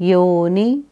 योनि